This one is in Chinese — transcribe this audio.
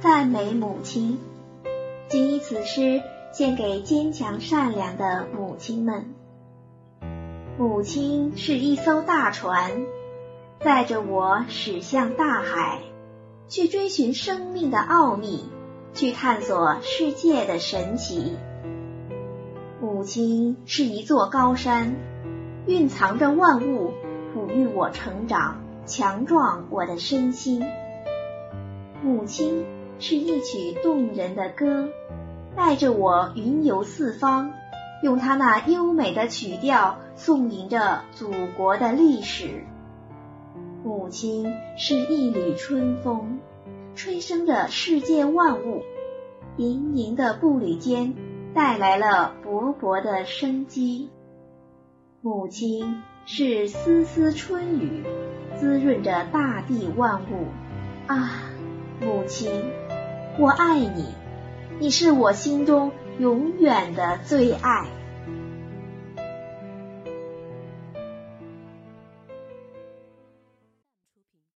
赞美母亲。谨以此诗献给坚强善良的母亲们。母亲是一艘大船，载着我驶向大海，去追寻生命的奥秘，去探索世界的神奇。母亲是一座高山，蕴藏着万物，抚育我成长，强壮我的身心。母亲是一曲动人的歌。带着我云游四方，用它那优美的曲调颂吟着祖国的历史。母亲是一缕春风，吹生着世界万物，盈盈的步履间带来了勃勃的生机。母亲是丝丝春雨，滋润着大地万物。啊，母亲，我爱你。你是我心中永远的最爱。